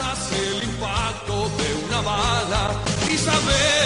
el impacto de una bala y saber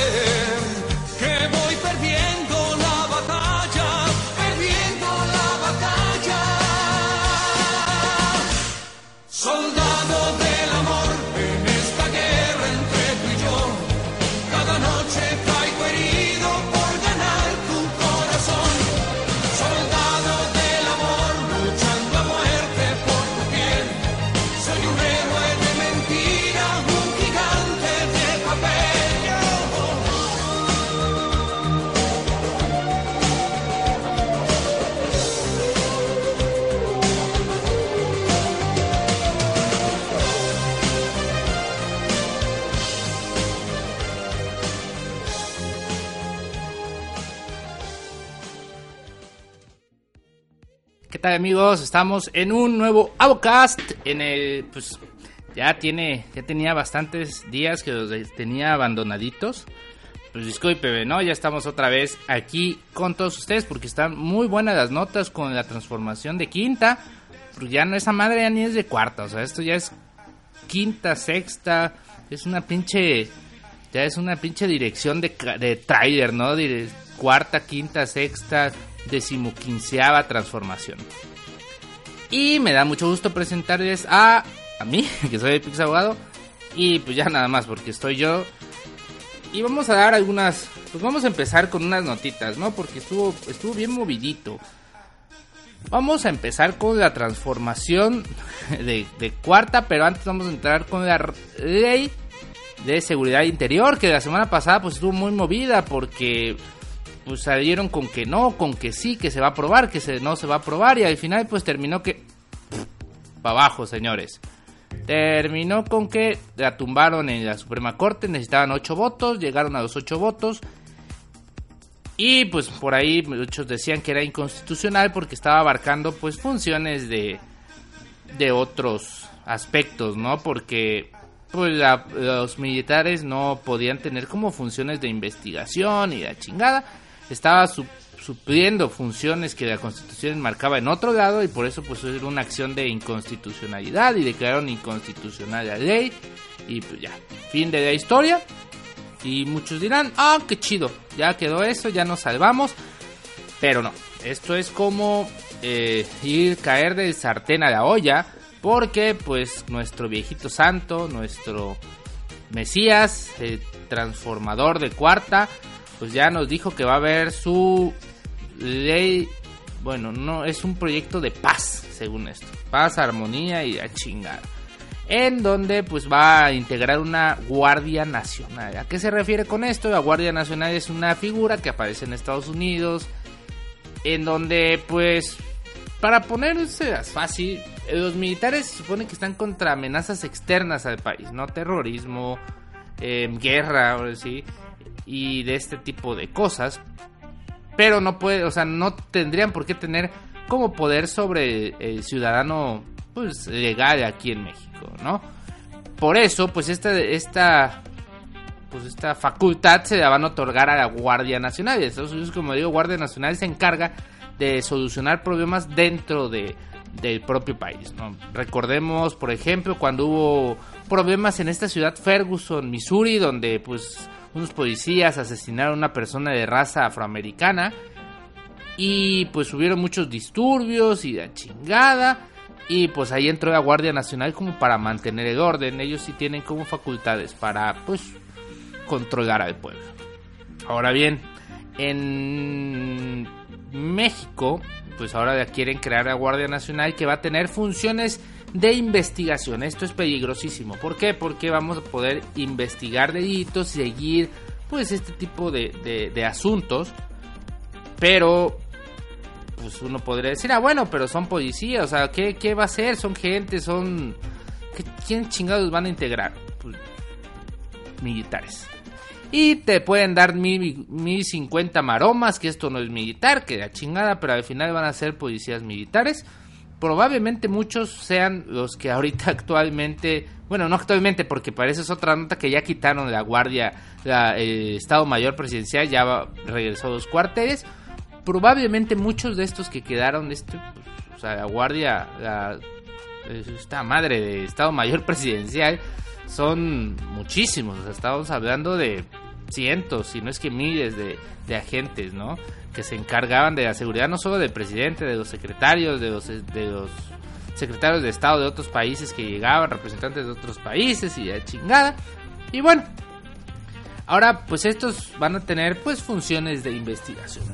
¿Qué tal amigos? Estamos en un nuevo Avocast. En el, pues, ya tiene, ya tenía bastantes días que los tenía abandonaditos. Pues disculpe, ¿no? Ya estamos otra vez aquí con todos ustedes porque están muy buenas las notas con la transformación de quinta. Porque ya no esa madre ya ni es de cuarta, o sea, esto ya es quinta, sexta, es una pinche, ya es una pinche dirección de, de trailer, ¿no? Cuarta, quinta, sexta, decimoquinceava transformación. Y me da mucho gusto presentarles a, a mí, que soy Pix Abogado, y pues ya nada más, porque estoy yo. Y vamos a dar algunas, pues vamos a empezar con unas notitas, ¿no? Porque estuvo, estuvo bien movidito. Vamos a empezar con la transformación de, de cuarta, pero antes vamos a entrar con la ley de seguridad interior, que la semana pasada pues estuvo muy movida porque pues salieron con que no, con que sí, que se va a aprobar, que se, no se va a aprobar y al final pues terminó que... Para abajo, señores. Terminó con que la tumbaron en la Suprema Corte, necesitaban 8 votos, llegaron a los 8 votos. Y pues por ahí muchos decían que era inconstitucional porque estaba abarcando pues funciones de, de otros aspectos, ¿no? Porque pues los militares no podían tener como funciones de investigación y la chingada. Estaba su- supliendo funciones que la constitución marcaba en otro lado y por eso pues era una acción de inconstitucionalidad y declararon inconstitucional la ley y pues ya, fin de la historia. Y muchos dirán, ah, qué chido, ya quedó eso, ya nos salvamos. Pero no, esto es como eh, ir caer del sartén a la olla, porque pues nuestro viejito santo, nuestro Mesías, el transformador de cuarta, pues ya nos dijo que va a haber su ley, bueno, no, es un proyecto de paz, según esto, paz, armonía y a chingar en donde pues va a integrar una Guardia Nacional. ¿A qué se refiere con esto? La Guardia Nacional es una figura que aparece en Estados Unidos, en donde pues, para ponerse fácil, los militares se supone que están contra amenazas externas al país, ¿no? Terrorismo, eh, guerra, ahora sí, y de este tipo de cosas. Pero no puede, o sea, no tendrían por qué tener como poder sobre el ciudadano pues legal aquí en México, ¿no? Por eso, pues esta esta pues esta facultad se la van a otorgar a la Guardia Nacional. Y Estados Unidos, como digo, Guardia Nacional se encarga de solucionar problemas dentro de, del propio país. Recordemos, por ejemplo, cuando hubo problemas en esta ciudad Ferguson, Missouri, donde pues unos policías asesinaron a una persona de raza afroamericana y pues hubieron muchos disturbios y la chingada. Y pues ahí entró la Guardia Nacional como para mantener el orden. Ellos sí tienen como facultades para pues controlar al pueblo. Ahora bien, en México, pues ahora quieren crear la Guardia Nacional que va a tener funciones de investigación. Esto es peligrosísimo. ¿Por qué? Porque vamos a poder investigar delitos, seguir pues este tipo de, de- asuntos. Pero pues uno podría decir, ah, bueno, pero son policías, o sea, ¿qué, qué va a ser? Son gente, son... ¿qué- ¿Quién chingados van a integrar? Pues, militares. Y te pueden dar mil, mil cincuenta maromas, que esto no es militar, que la chingada, pero al final van a ser policías militares. Probablemente muchos sean los que ahorita actualmente, bueno, no actualmente, porque parece es otra nota que ya quitaron la guardia, la, el Estado Mayor Presidencial ya regresó a los cuarteles. Probablemente muchos de estos que quedaron, este, pues, o sea, la guardia, la esta madre de Estado Mayor Presidencial son muchísimos. O sea, estamos hablando de cientos, si no es que miles de, de agentes, ¿no? Que se encargaban de la seguridad no solo del presidente, de los secretarios, de los, de los secretarios de Estado de otros países que llegaban, representantes de otros países y ya chingada. Y bueno, ahora pues estos van a tener pues funciones de investigación.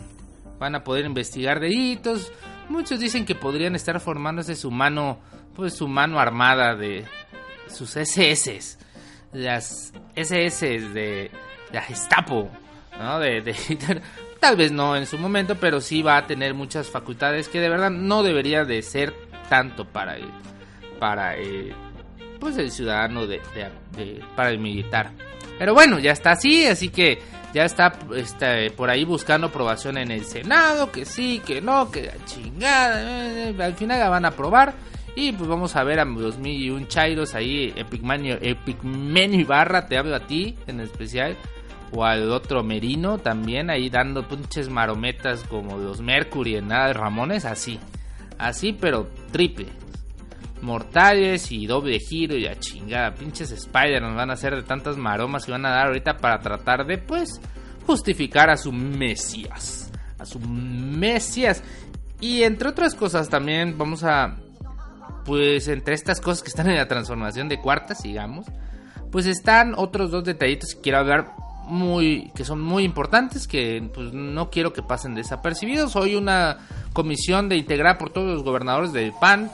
Van a poder investigar delitos. Muchos dicen que podrían estar formándose su mano, pues su mano armada de sus SS, las SS de la Gestapo, ¿no? De, de. Tal vez no en su momento, pero sí va a tener muchas facultades que de verdad no debería de ser tanto para el, para el, pues el ciudadano de, para el militar. Pero bueno, ya está así, así que ya está, está, por ahí buscando aprobación en el Senado, que sí, que no, que la chingada, eh, al final la van a aprobar. Y pues vamos a ver a los mil y un Chairos ahí, Epicmenio, Epicmenio Ibarra, te hablo a ti en especial, o al otro Merino también ahí dando pinches marometas como los Mercury en nada de Ramones, así, así pero triple. Mortales y doble giro y a chingada, pinches Spider nos van a hacer de tantas maromas que van a dar ahorita para tratar de pues justificar a su Mesías, a su Mesías. Y entre otras cosas también vamos a pues entre estas cosas que están en la transformación de cuartas, sigamos, pues están otros dos detallitos que quiero hablar muy que son muy importantes que pues no quiero que pasen desapercibidos. Hoy una comisión de integrar por todos los gobernadores del PAN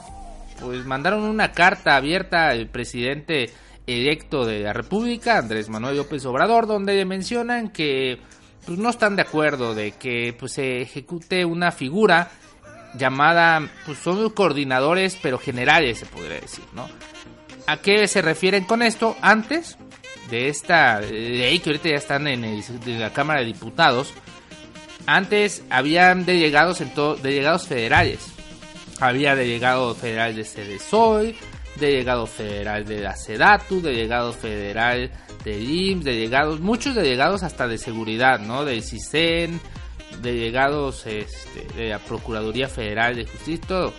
pues mandaron una carta abierta al presidente electo de la República, Andrés Manuel López Obrador, donde mencionan que pues no están de acuerdo de que pues se ejecute una figura llamada, pues son coordinadores, pero generales, se podría decir, ¿no? ¿A qué se refieren con esto? Antes de esta ley que ahorita ya están en, la Cámara de Diputados, antes habían delegados en todo, delegados federales. Había delegado federal de CDSOI, delegado federal de la SEDATU, delegado federal del IMSS, delegados, muchos delegados hasta de seguridad, ¿no? Del CISEN, delegados este, de la Procuraduría Federal de Justicia.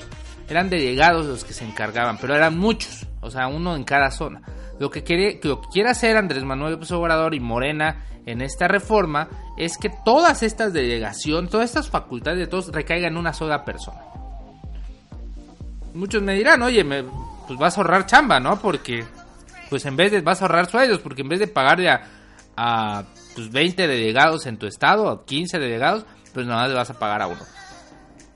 Eran delegados los que se encargaban, pero eran muchos, o sea, uno en cada zona. Lo que quiere, lo que quiere hacer Andrés Manuel López Obrador y Morena en esta reforma es que todas estas delegaciones, todas estas facultades de todos recaigan en una sola persona. Muchos me dirán, oye, me, pues vas a ahorrar chamba, ¿no? Porque, pues en vez de, vas a ahorrar sueldos, porque en vez de pagarle a, a pues 20 delegados en tu estado, o 15 delegados, pues nada más le vas a pagar a uno.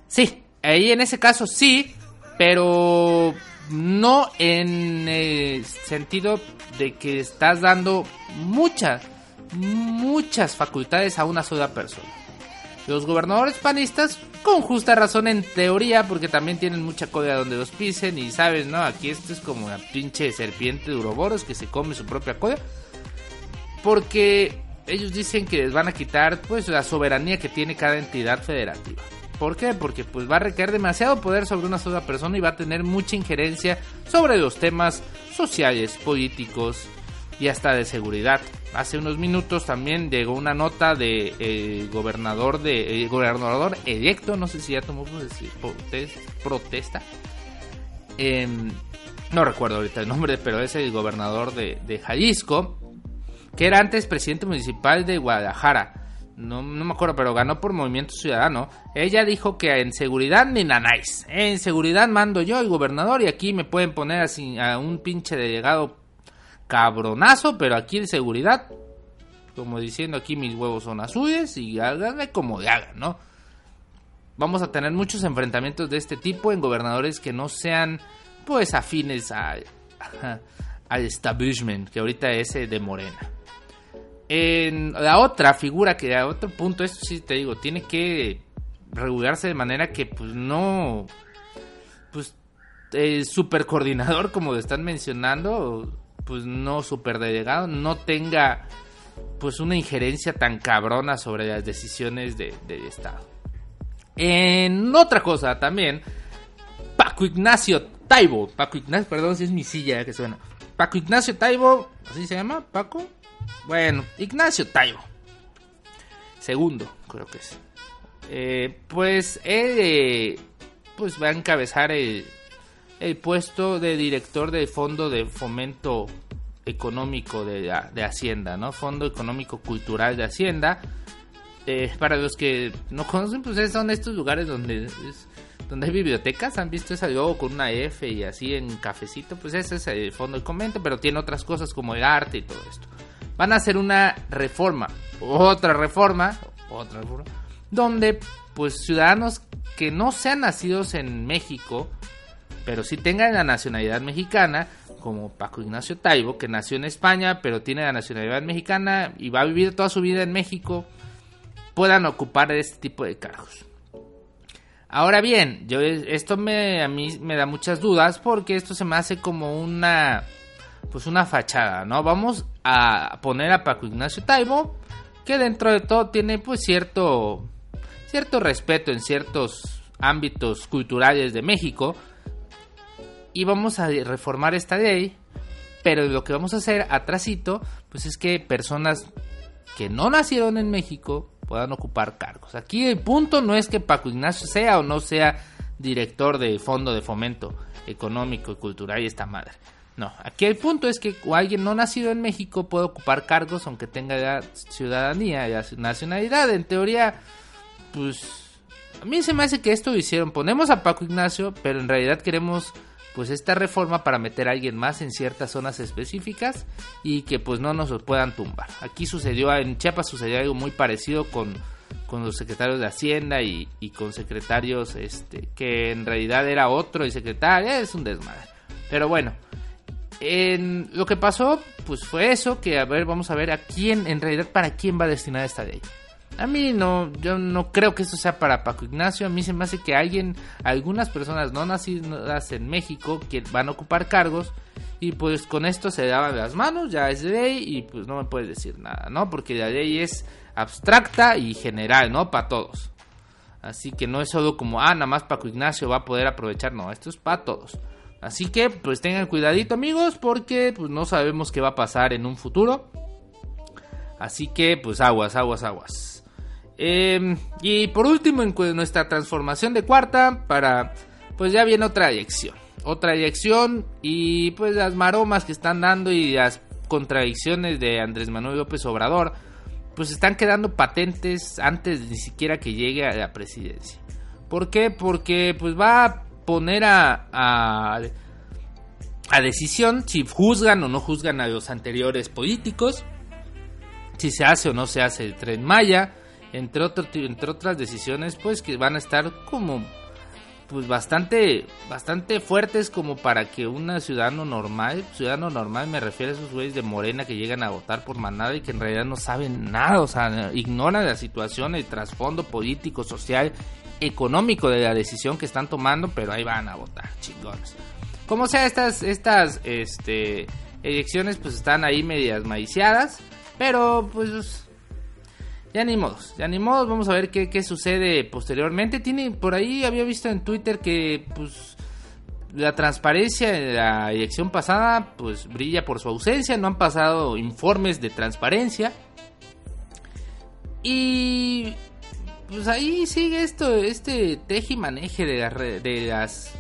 Sí, ahí en ese caso sí, pero no en el sentido de que estás dando muchas, muchas facultades a una sola persona. Los gobernadores panistas, con justa razón en teoría, porque también tienen mucha cola donde los pisen y sabes, ¿no? Aquí esto es como una pinche serpiente de uroboros que se come su propia cola. Porque ellos dicen que les van a quitar pues la soberanía que tiene cada entidad federativa. ¿Por qué? Porque pues va a recaer demasiado poder sobre una sola persona y va a tener mucha injerencia sobre los temas sociales, políticos y hasta de seguridad. Hace unos minutos también llegó una nota de eh, gobernador de gobernador electo, no sé si ya tomó protesta. Em, no recuerdo ahorita el nombre, pero es el gobernador de, de Jalisco que era antes presidente municipal de Guadalajara. No, me acuerdo, pero ganó por Movimiento Ciudadano. Ella dijo que en seguridad ni nanáis. En seguridad mando yo, el gobernador, y aquí me pueden poner así a un pinche delegado cabronazo, pero aquí en seguridad, como diciendo aquí mis huevos son azules y háganme como le hagan, ¿no? Vamos a tener muchos enfrentamientos de este tipo en gobernadores que no sean, pues, afines al establishment, que ahorita es de Morena. En la otra figura, que a otro punto, esto sí te digo, tiene que regularse de manera que pues no, pues el super coordinador como lo están mencionando, pues no super delegado, no tenga pues una injerencia tan cabrona sobre las decisiones del Estado. En otra cosa también, Paco Ignacio Taibo, Paco Ignacio, perdón si es mi silla que suena, Paco Ignacio Taibo, ¿así se llama? Paco, bueno, Ignacio Taibo. Segundo, creo que es. Eh, pues él eh, pues va a encabezar el, el puesto de director del Fondo de Fomento Económico de, de Hacienda, ¿no? Fondo Económico Cultural de Hacienda. Eh, para los que no conocen, pues son estos lugares donde donde hay bibliotecas, han visto esa logo con una F y así en cafecito, pues ese es el fondo de comento, pero tiene otras cosas como el arte y todo esto. Van a hacer una reforma, otra reforma, otra reforma, donde pues ciudadanos que no sean nacidos en México, pero sí tengan la nacionalidad mexicana, como Paco Ignacio Taibo, que nació en España, pero tiene la nacionalidad mexicana y va a vivir toda su vida en México, puedan ocupar este tipo de cargos. Ahora bien, yo esto me a mí me da muchas dudas porque esto se me hace como una pues una fachada, ¿no? Vamos a poner a Paco Ignacio Taibo que dentro de todo tiene pues cierto cierto respeto en ciertos ámbitos culturales de México y vamos a reformar esta ley, pero lo que vamos a hacer atrasito pues es que personas que no nacieron en México puedan ocupar cargos. Aquí el punto no es que Paco Ignacio sea o no sea director de Fondo de Fomento Económico y Cultural y esta madre. No, aquí el punto es que alguien no nacido en México puede ocupar cargos aunque tenga ciudadanía y nacionalidad. En teoría, pues a mí se me hace que esto lo hicieron. Ponemos a Paco Ignacio, pero en realidad queremos pues esta reforma para meter a alguien más en ciertas zonas específicas y que pues no nos puedan tumbar. Aquí sucedió, en Chiapas sucedió algo muy parecido con, con los secretarios de Hacienda y, con secretarios este, que en realidad era otro y secretario, es un desmadre. Pero bueno, en, lo que pasó pues fue eso, que a ver, vamos a ver a quién, en realidad para quién va a destinar esta ley. A mí no, yo no creo que esto sea para Paco Ignacio. A mí se me hace que alguien, algunas personas no nacidas en México que van a ocupar cargos y pues con esto se daban las manos, ya es ley y pues no me puedes decir nada, ¿no? Porque la ley es abstracta y general, ¿no? Para todos. Así que no es solo como, ah, nada más Paco Ignacio va a poder aprovechar, no, esto es para todos. Así que pues tengan cuidadito amigos porque pues no sabemos qué va a pasar en un futuro. Así que pues aguas, aguas, aguas. Em, y por último, en nuestra transformación de cuarta, para. Pues ya viene otra eyección. Otra eyección y pues las maromas que están dando y las contradicciones de Andrés Manuel López Obrador, pues están quedando patentes antes ni siquiera que llegue a la presidencia. ¿Por qué? Porque pues va a poner a, a, a decisión si juzgan o no juzgan a los anteriores políticos, si se hace o no se hace el tren Maya, entre, entre otras decisiones pues que van a estar como pues bastante bastante fuertes como para que un ciudadano normal, ciudadano normal me refiero a esos güeyes de Morena que llegan a votar por manada y que en realidad no saben nada, o sea, ignoran la situación, el trasfondo político, social, económico de la decisión que están tomando, pero ahí van a votar, chingones. Como sea, estas estas este elecciones pues están ahí medias maiciadas, pero pues ya ni modos, ya ni modos, vamos a ver qué, sucede posteriormente. Tiene, por ahí había visto en Twitter que pues la transparencia en la elección pasada pues brilla por su ausencia, no han pasado informes de transparencia. Y pues ahí sigue esto, este teje y maneje de, de las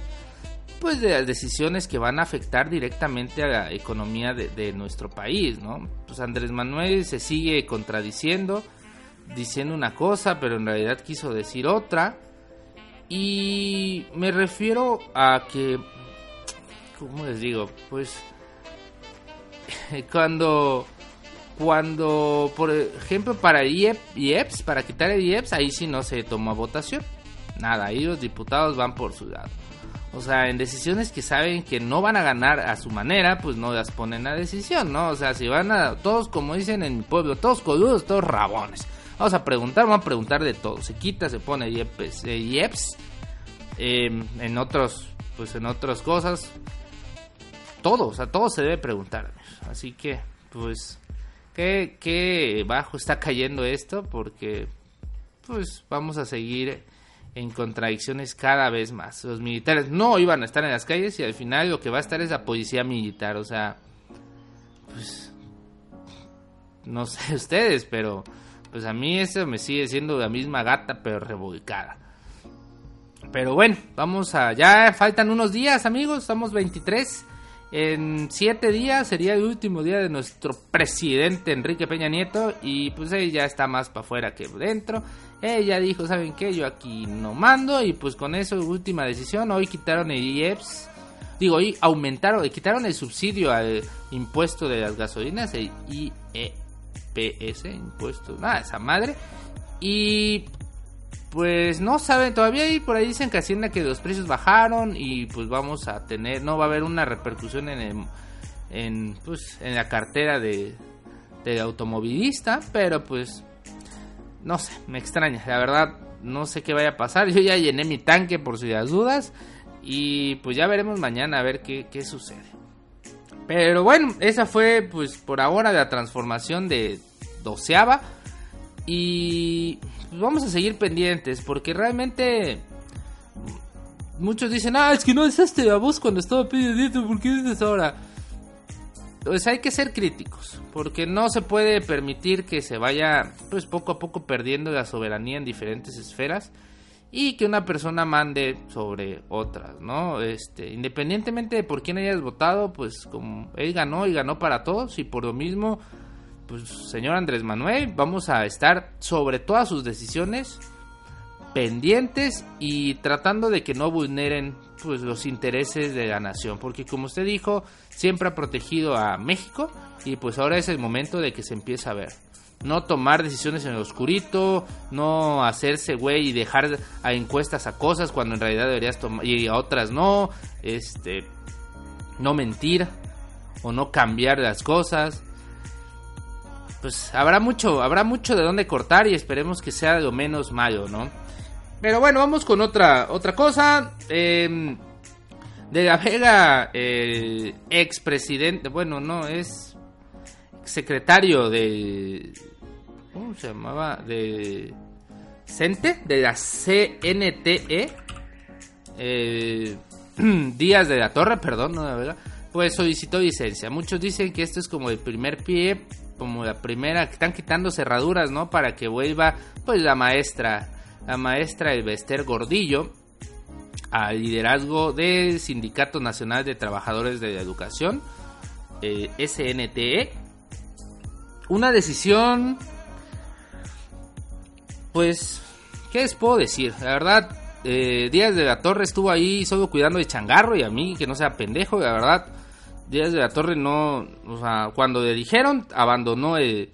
pues de las decisiones que van a afectar directamente a la economía de, de nuestro país, ¿no? Pues Andrés Manuel se sigue contradiciendo diciendo una cosa, pero en realidad quiso decir otra. Y me refiero a que, ¿cómo les digo? Pues cuando, cuando, por ejemplo, para IEPS, para quitar el IEPS, ahí sí no se toma votación. Nada, ahí los diputados van por su lado. O sea, en decisiones que saben que no van a ganar a su manera, pues no las ponen a decisión, ¿no? O sea, si van a, todos como dicen en mi pueblo, todos coludos, todos rabones. Vamos a preguntar, vamos a preguntar de todo. Se quita, se pone IEPS, eh, em, en otros, pues en otras cosas. Todo, o sea, todo se debe preguntar. Así que, pues, qué, qué bajo está cayendo esto, porque, pues, vamos a seguir en contradicciones cada vez más. Los militares no iban a estar en las calles y al final lo que va a estar es la policía militar. O sea, pues, no sé ustedes, pero pues a mí eso me sigue siendo la misma gata pero revolcada. Pero bueno, vamos a... Ya faltan unos días, amigos. Estamos 23. En 7 días sería el último día de nuestro presidente Enrique Peña Nieto. Y pues él ya está más para afuera que dentro. Ella dijo, ¿saben qué? Yo aquí no mando. Y pues con eso, última decisión. Hoy quitaron el IEPS. Digo, hoy aumentaron, quitaron el subsidio al impuesto de las gasolinas, el IEPS, impuesto, nada, esa madre. Y pues no saben, todavía ahí por ahí dicen que Hacienda que los precios bajaron y pues vamos a tener, no va a haber una repercusión en, el, en, pues, en la cartera de, del automovilista, pero pues no sé, me extraña, la verdad no sé qué vaya a pasar, yo ya llené mi tanque por si las dudas y pues ya veremos mañana a ver qué, qué sucede. Pero bueno, esa fue pues por ahora la transformación de doceava y pues vamos a seguir pendientes porque realmente muchos dicen, ah, es que no es este a vos cuando estaba pidiendo, ¿por qué dices ahora? Pues hay que ser críticos, porque no se puede permitir que se vaya pues poco a poco perdiendo la soberanía en diferentes esferas y que una persona mande sobre otras, ¿no? Este, independientemente de por quién hayas votado, pues como él ganó y ganó para todos y por lo mismo pues señor Andrés Manuel, vamos a estar sobre todas sus decisiones pendientes y tratando de que no vulneren pues los intereses de la nación, porque como usted dijo, siempre ha protegido a México y pues ahora es el momento de que se empiece a ver. No tomar decisiones en el oscurito, no hacerse güey y dejar a encuestas a cosas cuando en realidad deberías tomar y a otras no, este no mentir o no cambiar las cosas pues habrá mucho, habrá mucho de dónde cortar y esperemos que sea lo menos malo, ¿no? Pero bueno, vamos con otra, otra cosa. Eh, de la Vega, el expresidente, bueno, no, es secretario de... ¿Cómo se llamaba? De... CENTE, de la CNTE. Eh, Díaz de la Torre, perdón, no la Vega. Pues solicitó licencia. Muchos dicen que esto es como el primer pie como la primera, que están quitando cerraduras, ¿no? Para que vuelva, pues, la maestra, la maestra Elvester Gordillo al liderazgo del Sindicato Nacional de Trabajadores de la Educación, eh, SNTE. Una decisión, pues, ¿qué les puedo decir? La verdad, eh, Díaz de la Torre estuvo ahí solo cuidando de changarro y a mí que no sea pendejo, la verdad Díaz de la Torre no, o sea, cuando le dijeron, abandonó el,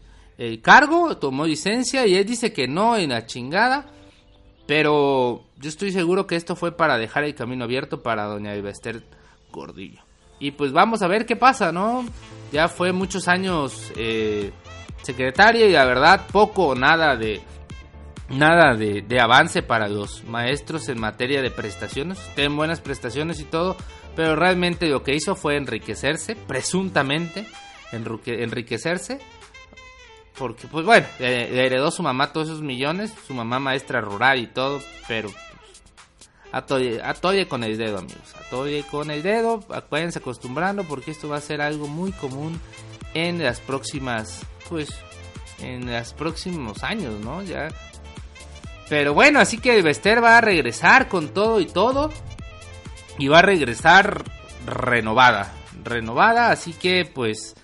cargo, tomó licencia y él dice que no en la chingada. Pero yo estoy seguro que esto fue para dejar el camino abierto para doña Esther Gordillo. Y pues vamos a ver qué pasa, ¿no? Ya fue muchos años eh, secretaria y la verdad poco o nada de nada de, de, avance para los maestros en materia de prestaciones. Tienen buenas prestaciones y todo, pero realmente lo que hizo fue enriquecerse, presuntamente enriquecerse, porque pues bueno, le, heredó su mamá todos esos millones, su mamá maestra rural y todo, pero pues, atoye, con el dedo amigos, atoye con el dedo, acuérdense acostumbrando porque esto va a ser algo muy común en las próximas, pues, en los próximos años, ¿no? Ya. Pero bueno, así que Bester va a regresar con todo y todo. Y va a regresar renovada, renovada, así que pues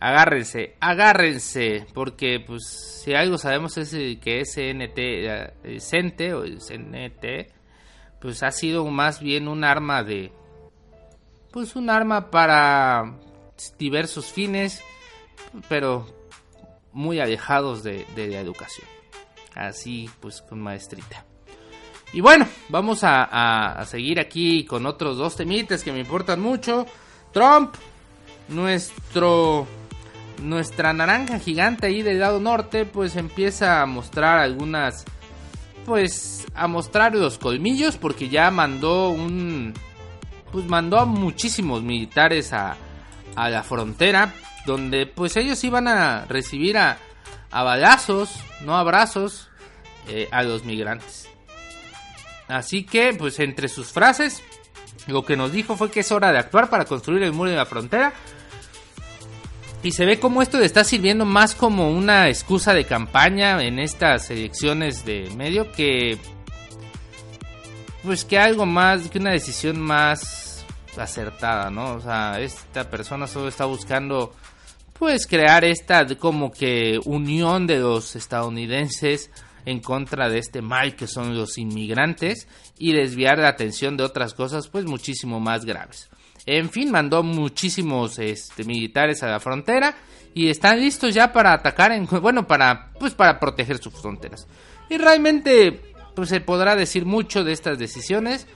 agárrense, agárrense, porque pues si algo sabemos es que SNT, el CENTE o el CNT, pues ha sido más bien un arma de, pues un arma para diversos fines, pero muy alejados de, de educación, así pues con maestrita. Y bueno, vamos a, seguir aquí con otros dos temites que me importan mucho. Trump, nuestro nuestra naranja gigante ahí del lado norte, pues empieza a mostrar algunas, pues a mostrar los colmillos porque ya mandó un, pues mandó a muchísimos militares a, a la frontera, donde pues ellos iban a recibir a, a balazos, no abrazos, eh, a los migrantes. Así que, pues entre sus frases, lo que nos dijo fue que es hora de actuar para construir el muro de la frontera. Y se ve como esto le está sirviendo más como una excusa de campaña en estas elecciones de medio que... pues que algo más, que una decisión más acertada, ¿no? O sea, esta persona solo está buscando pues crear esta como que unión de los estadounidenses en contra de este mal que son los inmigrantes y desviar la atención de otras cosas pues muchísimo más graves. En fin, mandó muchísimos este, militares a la frontera y están listos ya para atacar, en, bueno, para pues para proteger sus fronteras. Y realmente pues se podrá decir mucho de estas decisiones,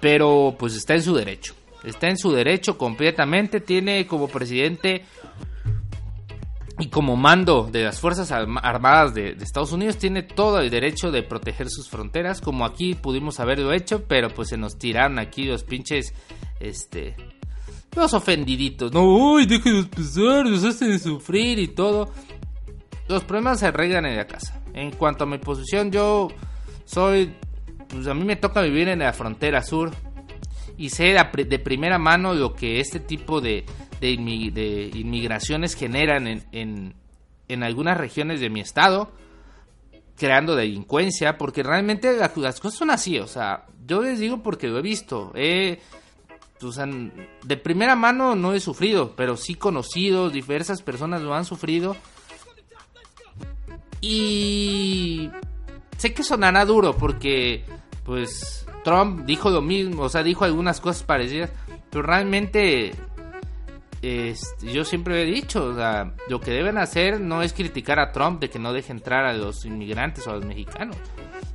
pero pues está en su derecho. Está en su derecho completamente, tiene como presidente y como mando de las Fuerzas Armadas de, Estados Unidos tiene todo el derecho de proteger sus fronteras, como aquí pudimos haberlo hecho, pero pues se nos tiraron aquí los pinches, este, los ofendiditos. No, uy, déjenos pesar, nos hacen sufrir y todo. Los problemas se arreglan en la casa. En cuanto a mi posición, yo soy, pues a mí me toca vivir en la frontera sur y sé de primera mano lo que este tipo de de, inmigraciones generan en, en, algunas regiones de mi estado, creando delincuencia, porque realmente las, cosas son así, o sea, yo les digo porque lo he visto, de primera mano no he sufrido, pero sí conocido, diversas personas lo han sufrido. Y sé que sonará duro porque pues Trump dijo lo mismo, o sea, dijo algunas cosas parecidas, pero realmente este, yo siempre he dicho, lo que deben hacer no es criticar a Trump de que no deje entrar a los inmigrantes o a los mexicanos.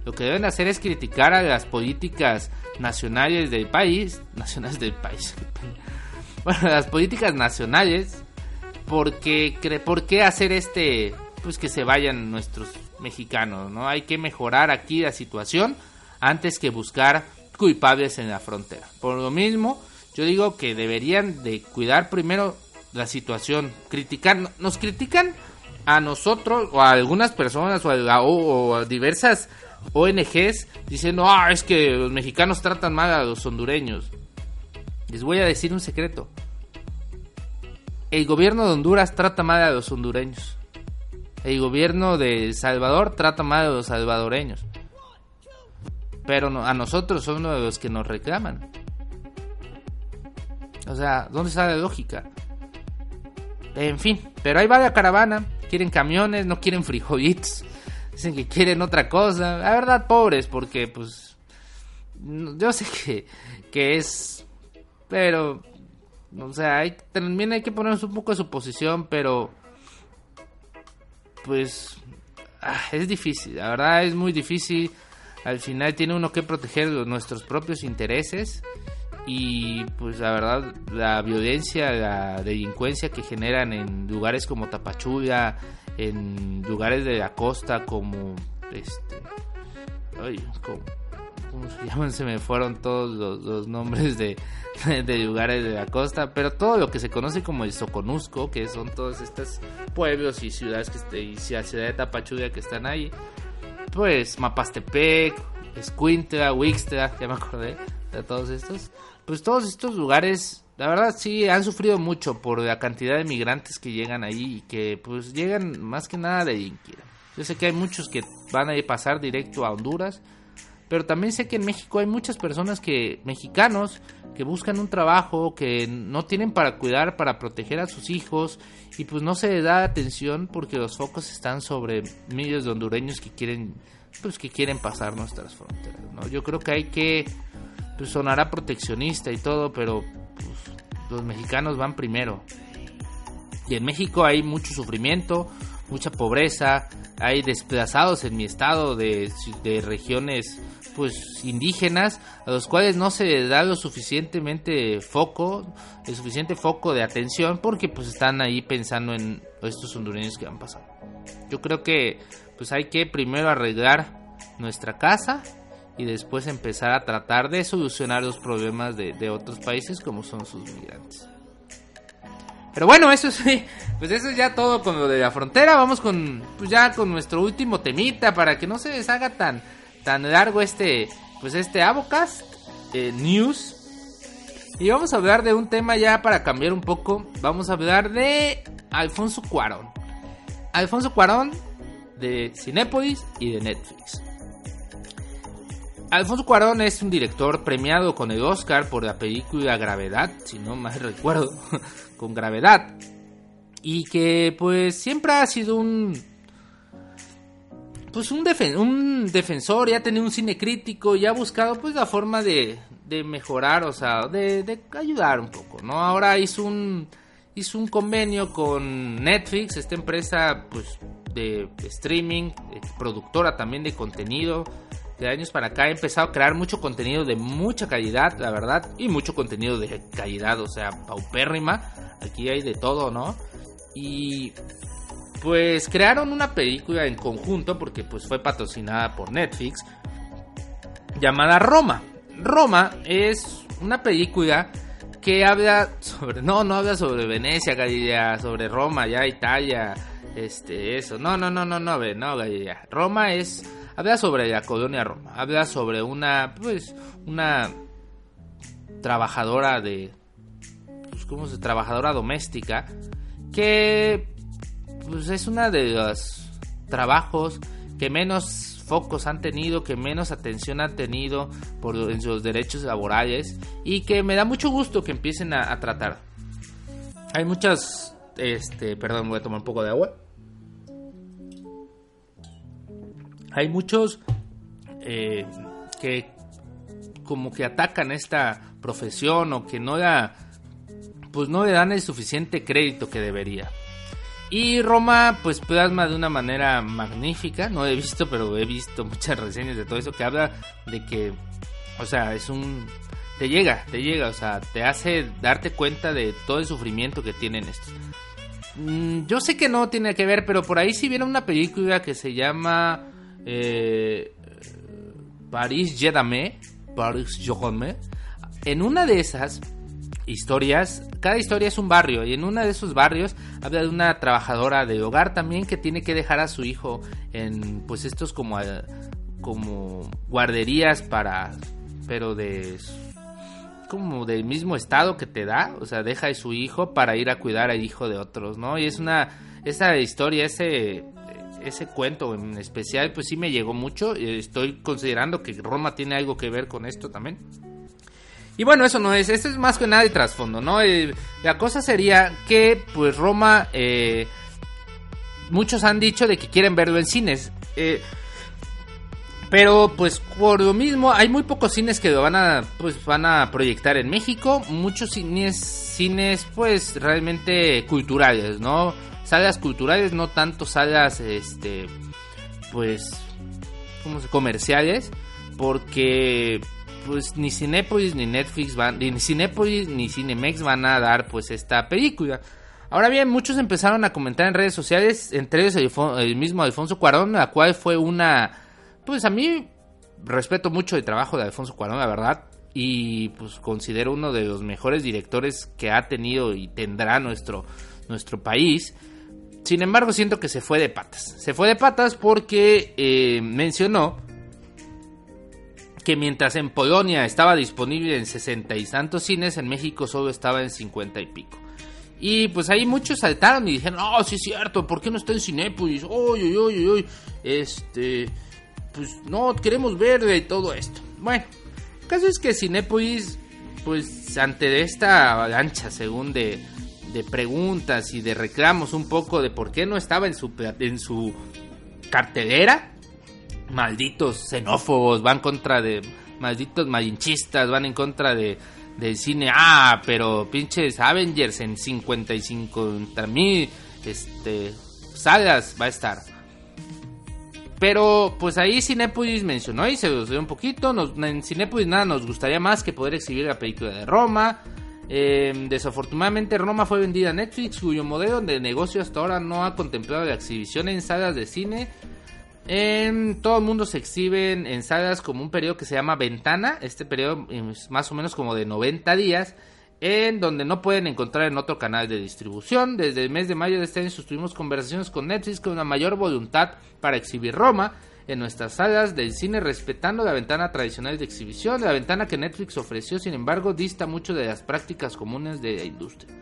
Lo que deben hacer es criticar a las políticas nacionales del país, nacionales del país. bueno, las políticas nacionales porque por qué hacer este pues que se vayan nuestros mexicanos, ¿no? Hay que mejorar aquí la situación antes que buscar culpables en la frontera. Por lo mismo, yo digo que deberían de cuidar primero la situación, criticar, nos critican a nosotros o a algunas personas o a, diversas ONGs diciendo, ah, es que los mexicanos tratan mal a los hondureños. Les voy a decir un secreto. El gobierno de Honduras trata mal a los hondureños. El gobierno de Salvador trata mal a los salvadoreños. Pero a nosotros son los que nos reclaman. O sea, ¿dónde está la lógica? En fin, pero ahí va la caravana. Quieren camiones, no quieren frijolitos. Dicen que quieren otra cosa. La verdad, pobres, porque pues... Yo sé que, que es... Pero... O sea, también hay que ponernos un poco a su posición, pero... Pues... Ah, es difícil, la verdad es muy difícil. Al final tiene uno que proteger nuestros propios intereses y pues la verdad la violencia, la delincuencia que generan en lugares como Tapachula, en lugares de la costa como este ay, ¿cómo, se llaman? Se me fueron todos los, nombres de, de, lugares de la costa, pero todo lo que se conoce como el Soconusco, que son todos estos pueblos y ciudades que y la ciudad de Tapachula que están ahí, pues Mapastepec, Escuintla, Wixtra, ya me acordé de todos estos pues todos estos lugares, la verdad sí han sufrido mucho por la cantidad de migrantes que llegan ahí y que pues llegan más que nada de Inquira. Yo sé que hay muchos que van a pasar directo a Honduras, pero también sé que en México hay muchas personas que mexicanos que buscan un trabajo, que no tienen para cuidar, para proteger a sus hijos y pues no se da atención porque los focos están sobre miles de hondureños que quieren pues que quieren pasar nuestras fronteras, ¿no? Yo creo que hay que pues sonará proteccionista y todo, pero pues, los mexicanos van primero. Y en México hay mucho sufrimiento, mucha pobreza, hay desplazados en mi estado de, de regiones pues indígenas a los cuales no se da lo suficientemente foco, el suficiente foco de atención porque pues están ahí pensando en estos hondureños que han pasado. Yo creo que pues hay que primero arreglar nuestra casa y después empezar a tratar de solucionar los problemas de, otros países como son sus migrantes. Pero bueno, eso es, pues eso es ya todo con lo de la frontera. Vamos con, pues ya con nuestro último temita para que no se deshaga tan, tan largo este, pues este Avocast eh, News. Y vamos a hablar de un tema ya para cambiar un poco. Vamos a hablar de Alfonso Cuarón. Alfonso Cuarón de Cinépolis y de Netflix. Alfonso Cuarón es un director premiado con el Oscar por la película Gravedad, si no mal recuerdo, con Gravedad. Y que pues siempre ha sido un pues un, un defensor, ya ha tenido un cine crítico y ha buscado pues la forma de, de mejorar, o sea, de, de, ayudar un poco, ¿no? Ahora hizo un hizo un convenio con Netflix, esta empresa pues streaming, productora también de contenido. De años para acá ha empezado a crear mucho contenido de mucha calidad, la verdad, y mucho contenido de calidad, o sea, paupérrima. Aquí hay de todo, ¿no? Y pues crearon una película en conjunto porque pues fue patrocinada por Netflix llamada Roma. Roma es una película que habla sobre no no habla sobre Venecia, sobre Roma, ya Italia, este eso. No, no, no, no, no, no, Galilea. Roma es habla sobre la colonia Roma, habla sobre una pues una trabajadora de pues cómo se trabajadora doméstica que pues es una de los trabajos que menos focos han tenido, que menos atención han tenido por en sus derechos laborales y que me da mucho gusto que empiecen a, tratar. Hay muchas, este, perdón, voy a tomar un poco de agua. Hay muchos eh, que como que atacan esta profesión o que no la, pues no le dan el suficiente crédito que debería. Y Roma pues plasma de una manera magnífica, no he visto, pero he visto muchas reseñas de todo eso que habla de que, o sea, es un... te llega, te llega, o sea, te hace darte cuenta de todo el sufrimiento que tienen estos. Mm, yo sé que no tiene que ver, pero por ahí sí vieron una película que se llama eh, Paris Jedame, Paris Jodame. En una de esas historias. Cada historia es un barrio y en uno de esos barrios habla de una trabajadora de hogar también que tiene que dejar a su hijo en pues estos como como guarderías para pero de como del mismo estado que te da, o sea, deja a su hijo para ir a cuidar al hijo de otros, ¿no? Y es una esa historia, ese ese cuento en especial pues sí me llegó mucho, estoy considerando que Roma tiene algo que ver con esto también. Y bueno, eso no es, esto es más que nada de trasfondo, ¿no? Eh, la cosa sería que, pues Roma, eh, muchos han dicho de que quieren verlo en cines. Eh, pero pues por lo mismo hay muy pocos cines que lo van a pues van a proyectar en México, muchos cines cines pues realmente culturales, ¿no? Salas culturales, no tanto salas este pues como comerciales, porque pues ni Cinepolis ni Netflix van, ni Cinepolis ni Cinemex van a dar pues esta película. Ahora bien, muchos empezaron a comentar en redes sociales, entre ellos el, mismo Alfonso Cuarón, la cual fue una, pues a mí respeto mucho el trabajo de Alfonso Cuarón, la verdad, y pues considero uno de los mejores directores que ha tenido y tendrá nuestro, nuestro país. Sin embargo, siento que se fue de patas. Se fue de patas porque eh, mencionó que mientras en Polonia estaba disponible en 60 y tantos cines, en México solo estaba en 50 y pico. Y pues ahí muchos saltaron y dijeron, oh, sí es cierto, ¿por qué no está en Cinépolis? Uy, uy, uy, uy, este, pues no, queremos verle y todo esto. Bueno, el caso es que Cinépolis, pues ante esta avalancha, según de, de preguntas y de reclamos un poco de por qué no estaba en su, en su cartelera, malditos xenófobos, van contra de malditos malinchistas, van en contra de del cine. Ah, pero pinches Avengers en 55 mil este salas va a estar. Pero pues ahí Cinepolis mencionó y se los dio un poquito. en Cinepolis nada nos gustaría más que poder exhibir la película de Roma. Em, desafortunadamente Roma fue vendida a Netflix, cuyo modelo de negocio hasta ahora no ha contemplado la exhibición en salas de cine en todo el mundo se exhiben en salas como un periodo que se llama ventana. Este periodo es más o menos como de 90 días. En donde no pueden encontrar en otro canal de distribución. Desde el mes de mayo de este año sostuvimos conversaciones con Netflix con una mayor voluntad para exhibir Roma en nuestras salas del cine respetando la ventana tradicional de exhibición. La ventana que Netflix ofreció, sin embargo, dista mucho de las prácticas comunes de la industria.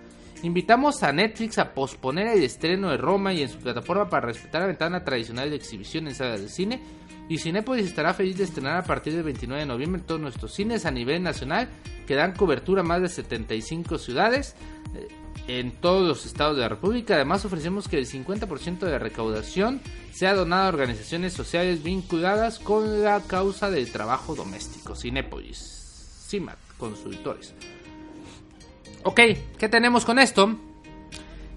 Invitamos a Netflix a posponer el estreno de Roma y en su plataforma para respetar la ventana tradicional de exhibición en salas de cine. Y Cinepolis estará feliz de estrenar a partir del 29 de noviembre todos nuestros cines a nivel nacional que dan cobertura a más de 75 ciudades eh, en todos los estados de la República. Además ofrecemos que el 50% de la recaudación sea donado a organizaciones sociales vinculadas con la causa del trabajo doméstico. Cinepolis, CIMAT, consultores. Ok, ¿qué tenemos con esto?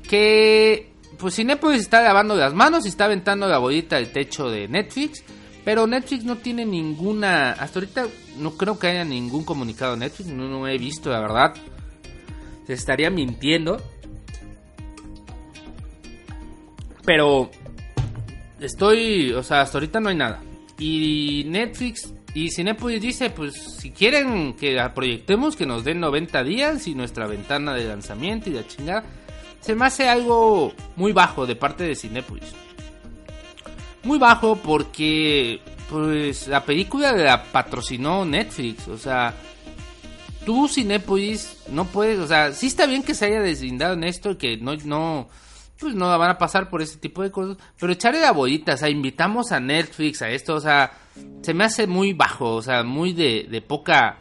Que pues Cinepolis está lavando las manos y está aventando la bolita del techo de Netflix. Pero Netflix no tiene ninguna. Hasta ahorita no creo que haya ningún comunicado Netflix. No, no he visto, la verdad. Se estaría mintiendo. Pero. Estoy. O sea, hasta ahorita no hay nada. Y Netflix y Cinepolis dice: Pues si quieren que la proyectemos, que nos den 90 días y nuestra ventana de lanzamiento y la chingada. Se me hace algo muy bajo de parte de Cinepolis muy bajo porque pues la película la patrocinó Netflix, o sea, tú Cinepolis no puedes, o sea, sí está bien que se haya deslindado en esto que no no pues no van a pasar por ese tipo de cosas, pero echarle la bolita, o sea, invitamos a Netflix a esto, o sea, se me hace muy bajo, o sea, muy de, de poca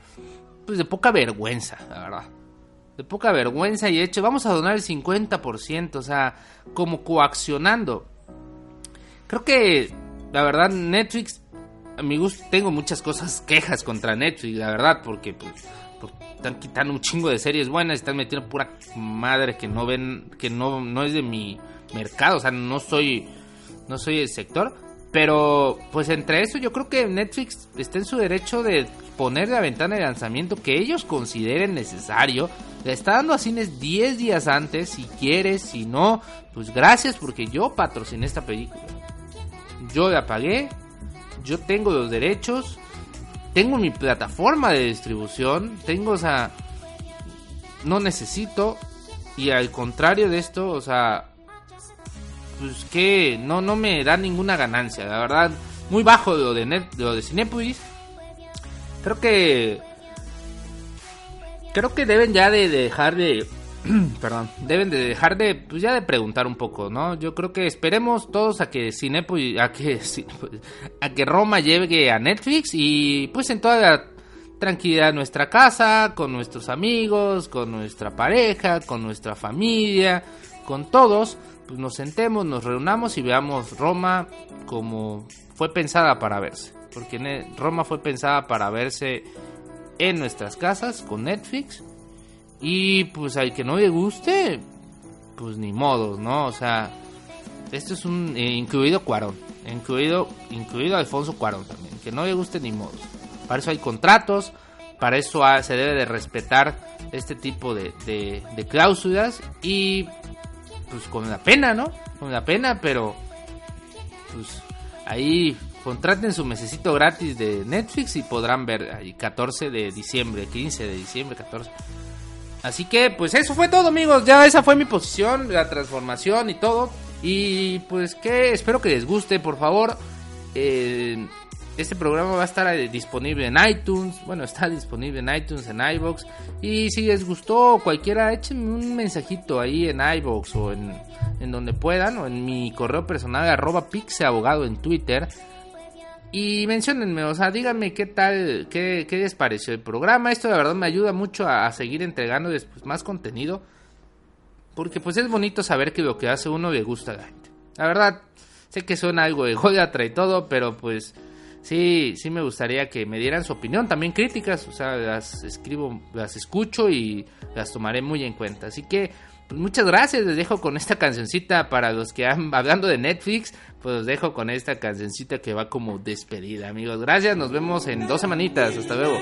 pues de poca vergüenza, la verdad. De poca vergüenza y hecho, vamos a donar el 50%, o sea, como coaccionando. Creo que, la verdad, Netflix, a mi gusto, tengo muchas cosas, quejas contra Netflix, la verdad, porque pues, pues, están quitando un chingo de series buenas, están metiendo pura madre que no ven, que no, no es de mi mercado, o sea, no soy, no soy el sector. Pero, pues entre eso, yo creo que Netflix está en su derecho de poner la ventana de lanzamiento que ellos consideren necesario. Le está dando a cines 10 días antes, si quieres, si no, pues gracias porque yo patrociné esta película yo la pagué, yo tengo los derechos, tengo mi plataforma de distribución, tengo, o sea, no necesito, y al contrario de esto, o sea, pues que no, no me da ninguna ganancia, la verdad, muy bajo lo de, Net, lo de Cinepolis. Creo que creo que deben ya de dejar de perdón, deben de dejar de, pues ya de preguntar un poco, ¿no? Yo creo que esperemos todos a que Cinepolis, a que, a que Roma llegue a Netflix y pues en toda la tranquilidad nuestra casa, con nuestros amigos, con nuestra pareja, con nuestra familia, con todos, pues nos sentemos, nos reunamos y veamos Roma como fue pensada para verse, porque Roma fue pensada para verse en nuestras casas con Netflix y pues al que no le guste, pues ni modo, ¿no? O sea, esto es un. Eh, incluido Cuarón. Incluido, incluido Alfonso Cuarón también. Que no le guste ni modo. Para eso hay contratos. Para eso se debe de respetar este tipo de, de, cláusulas. Y pues con la pena, ¿no? Con la pena, pero. Pues ahí contraten su mesecito gratis de Netflix y podrán ver ahí 14 de diciembre, 15 de diciembre, 14 Así que, pues eso fue todo, amigos. Ya esa fue mi posición, la transformación y todo. Y pues que espero que les guste, por favor. Eh, este programa va a estar eh, disponible en iTunes. Bueno, está disponible en iTunes, en iBox. Y si les gustó cualquiera, échenme un mensajito ahí en iBox o en, en donde puedan. O en mi correo personal, arroba pixeabogado en Twitter. Y menciónenme, o sea, díganme qué tal, qué, qué les pareció el programa. Esto de verdad me ayuda mucho a, seguir entregando después más contenido. Porque pues es bonito saber que lo que hace uno le gusta a la gente. La verdad, sé que suena algo de ególatra y todo, pero pues sí, sí me gustaría que me dieran su opinión, también críticas, o sea, las escribo, las escucho y las tomaré muy en cuenta. Así que pues muchas gracias, les dejo con esta cancioncita para los que han, hablando de Netflix, pues los dejo con esta cancioncita que va como despedida, amigos. Gracias, nos vemos en dos semanitas, hasta luego.